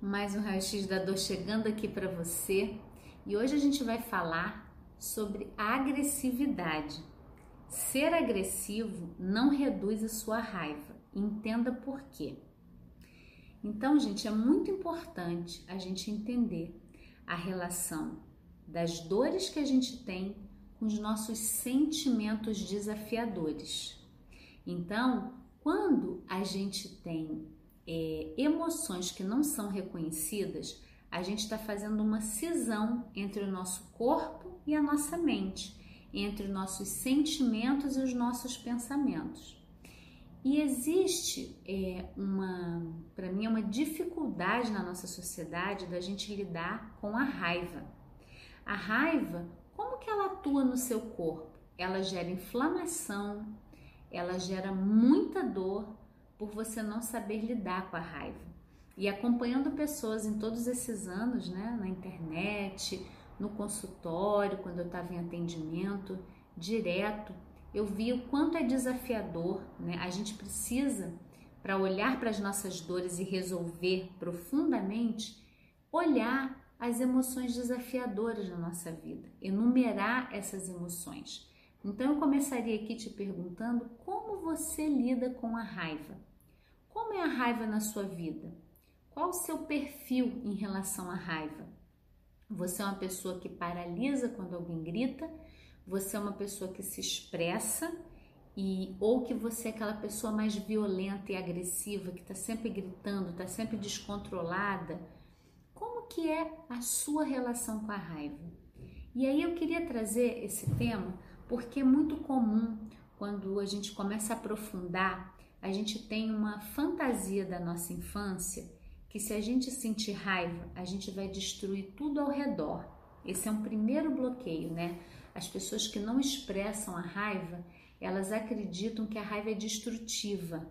mais um raio-x da dor chegando aqui para você e hoje a gente vai falar sobre agressividade. Ser agressivo não reduz a sua raiva, entenda por quê. Então, gente, é muito importante a gente entender a relação das dores que a gente tem com os nossos sentimentos desafiadores. Então, quando a gente tem é, emoções que não são reconhecidas, a gente está fazendo uma cisão entre o nosso corpo e a nossa mente, entre os nossos sentimentos e os nossos pensamentos. E existe é, uma, para mim, é uma dificuldade na nossa sociedade da gente lidar com a raiva. A raiva, como que ela atua no seu corpo? Ela gera inflamação, ela gera muita dor por você não saber lidar com a raiva. E acompanhando pessoas em todos esses anos, né, na internet, no consultório, quando eu estava em atendimento direto, eu vi o quanto é desafiador, né? A gente precisa, para olhar para as nossas dores e resolver profundamente, olhar as emoções desafiadoras na nossa vida, enumerar essas emoções. Então eu começaria aqui te perguntando como você lida com a raiva. Como é a raiva na sua vida? Qual o seu perfil em relação à raiva? Você é uma pessoa que paralisa quando alguém grita? Você é uma pessoa que se expressa e ou que você é aquela pessoa mais violenta e agressiva que está sempre gritando, está sempre descontrolada? Como que é a sua relação com a raiva? E aí eu queria trazer esse tema porque é muito comum quando a gente começa a aprofundar, a gente tem uma fantasia da nossa infância que se a gente sentir raiva, a gente vai destruir tudo ao redor. Esse é um primeiro bloqueio, né? As pessoas que não expressam a raiva, elas acreditam que a raiva é destrutiva,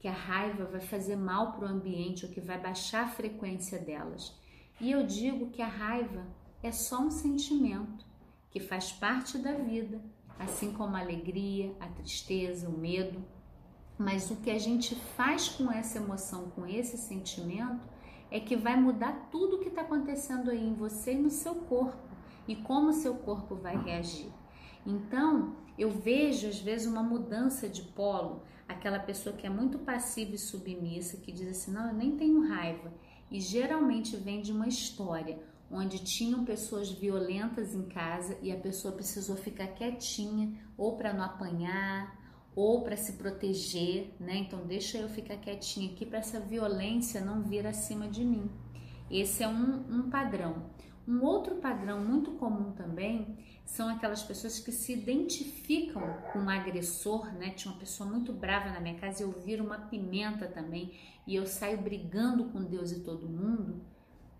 que a raiva vai fazer mal para o ambiente ou que vai baixar a frequência delas. E eu digo que a raiva é só um sentimento que faz parte da vida, assim como a alegria, a tristeza, o medo. Mas o que a gente faz com essa emoção, com esse sentimento, é que vai mudar tudo o que está acontecendo aí em você e no seu corpo e como o seu corpo vai reagir. Então, eu vejo às vezes uma mudança de polo, aquela pessoa que é muito passiva e submissa, que diz assim: não, eu nem tenho raiva. E geralmente vem de uma história onde tinham pessoas violentas em casa e a pessoa precisou ficar quietinha, ou para não apanhar, ou para se proteger, né? Então deixa eu ficar quietinha aqui para essa violência não vir acima de mim. Esse é um, um padrão. Um outro padrão muito comum também são aquelas pessoas que se identificam com um agressor, né? Tinha uma pessoa muito brava na minha casa e eu viro uma pimenta também e eu saio brigando com Deus e todo mundo,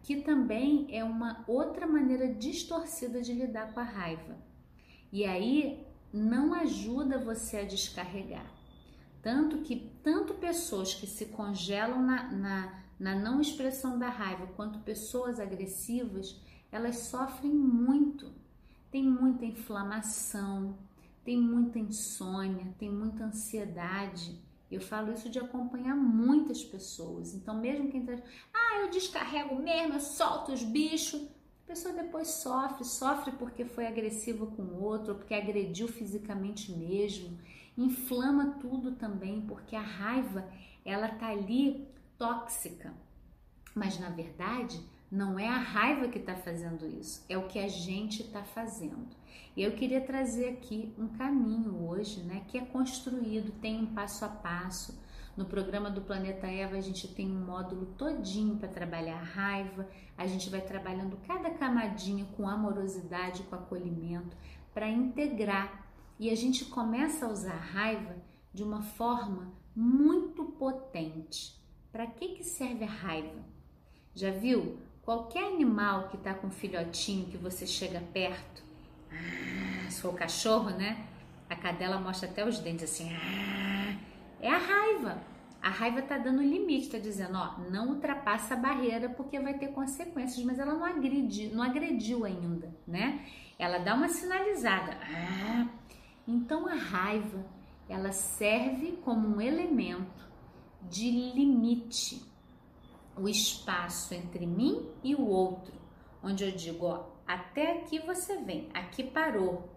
que também é uma outra maneira distorcida de lidar com a raiva. E aí não ajuda você a descarregar. Tanto que tanto pessoas que se congelam na, na, na não expressão da raiva, quanto pessoas agressivas, elas sofrem muito. Tem muita inflamação, tem muita insônia, tem muita ansiedade. Eu falo isso de acompanhar muitas pessoas. Então, mesmo quem tá, ah, eu descarrego mesmo, eu solto os bichos pessoa depois sofre, sofre porque foi agressiva com o outro, ou porque agrediu fisicamente mesmo, inflama tudo também, porque a raiva ela tá ali tóxica. Mas na verdade, não é a raiva que está fazendo isso, é o que a gente está fazendo. E eu queria trazer aqui um caminho hoje, né, que é construído, tem um passo a passo no programa do Planeta Eva, a gente tem um módulo todinho para trabalhar a raiva, a gente vai trabalhando cada camadinha com amorosidade, com acolhimento, para integrar. E a gente começa a usar a raiva de uma forma muito potente. Para que, que serve a raiva? Já viu? Qualquer animal que está com filhotinho que você chega perto, ah, for o cachorro, né? A cadela mostra até os dentes assim, ah, é a raiva. A raiva está dando limite, está dizendo, ó, não ultrapassa a barreira porque vai ter consequências, mas ela não agrediu, não agrediu ainda, né? Ela dá uma sinalizada. Ah, então a raiva, ela serve como um elemento de limite. O espaço entre mim e o outro, onde eu digo, ó, até aqui você vem, aqui parou,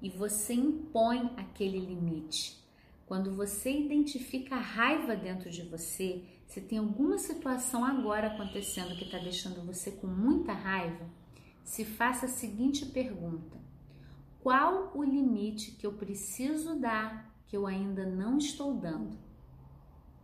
e você impõe aquele limite. Quando você identifica a raiva dentro de você, se tem alguma situação agora acontecendo que está deixando você com muita raiva, se faça a seguinte pergunta: qual o limite que eu preciso dar que eu ainda não estou dando?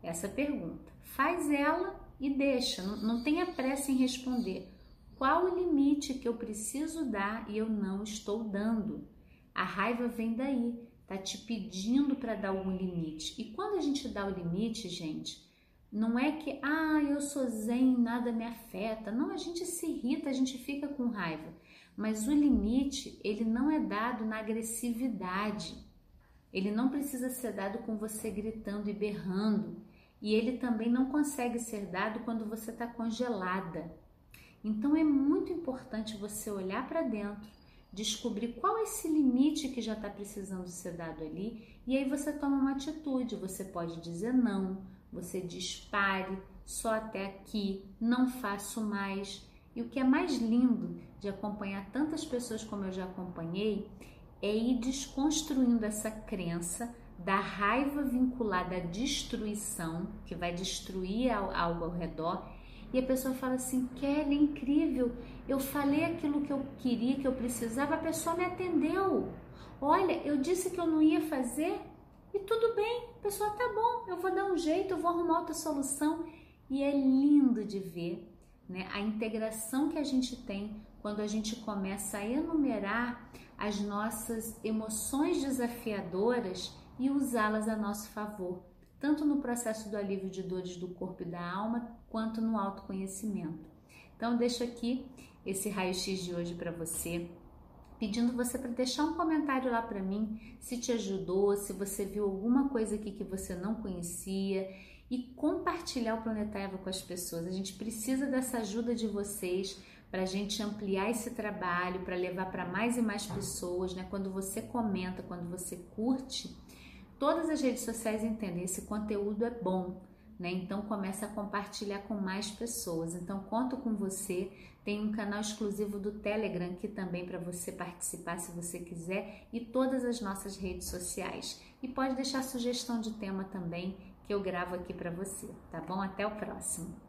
Essa pergunta. Faz ela e deixa, não, não tenha pressa em responder. Qual o limite que eu preciso dar e eu não estou dando? A raiva vem daí, tá te pedindo para dar algum limite. E quando a gente dá o limite, gente, não é que, ah, eu sou zen, nada me afeta. Não, a gente se irrita, a gente fica com raiva. Mas o limite, ele não é dado na agressividade. Ele não precisa ser dado com você gritando e berrando. E ele também não consegue ser dado quando você está congelada. Então é muito importante você olhar para dentro descobrir qual é esse limite que já está precisando ser dado ali e aí você toma uma atitude. Você pode dizer não, você dispare, só até aqui, não faço mais. E o que é mais lindo de acompanhar tantas pessoas como eu já acompanhei é ir desconstruindo essa crença da raiva vinculada à destruição, que vai destruir algo ao redor, e a pessoa fala assim: Kelly, é incrível, eu falei aquilo que eu queria, que eu precisava, a pessoa me atendeu. Olha, eu disse que eu não ia fazer e tudo bem, a pessoa tá bom, eu vou dar um jeito, eu vou arrumar outra solução. E é lindo de ver né, a integração que a gente tem quando a gente começa a enumerar as nossas emoções desafiadoras e usá-las a nosso favor tanto no processo do alívio de dores do corpo e da alma, quanto no autoconhecimento. Então, deixo aqui esse raio-x de hoje para você, pedindo você para deixar um comentário lá para mim, se te ajudou, se você viu alguma coisa aqui que você não conhecia e compartilhar o Planeta Eva com as pessoas. A gente precisa dessa ajuda de vocês para a gente ampliar esse trabalho, para levar para mais e mais pessoas, né? Quando você comenta, quando você curte, todas as redes sociais entendem esse conteúdo é bom, né? Então começa a compartilhar com mais pessoas. Então conto com você. Tem um canal exclusivo do Telegram aqui também para você participar se você quiser e todas as nossas redes sociais. E pode deixar sugestão de tema também que eu gravo aqui para você, tá bom? Até o próximo.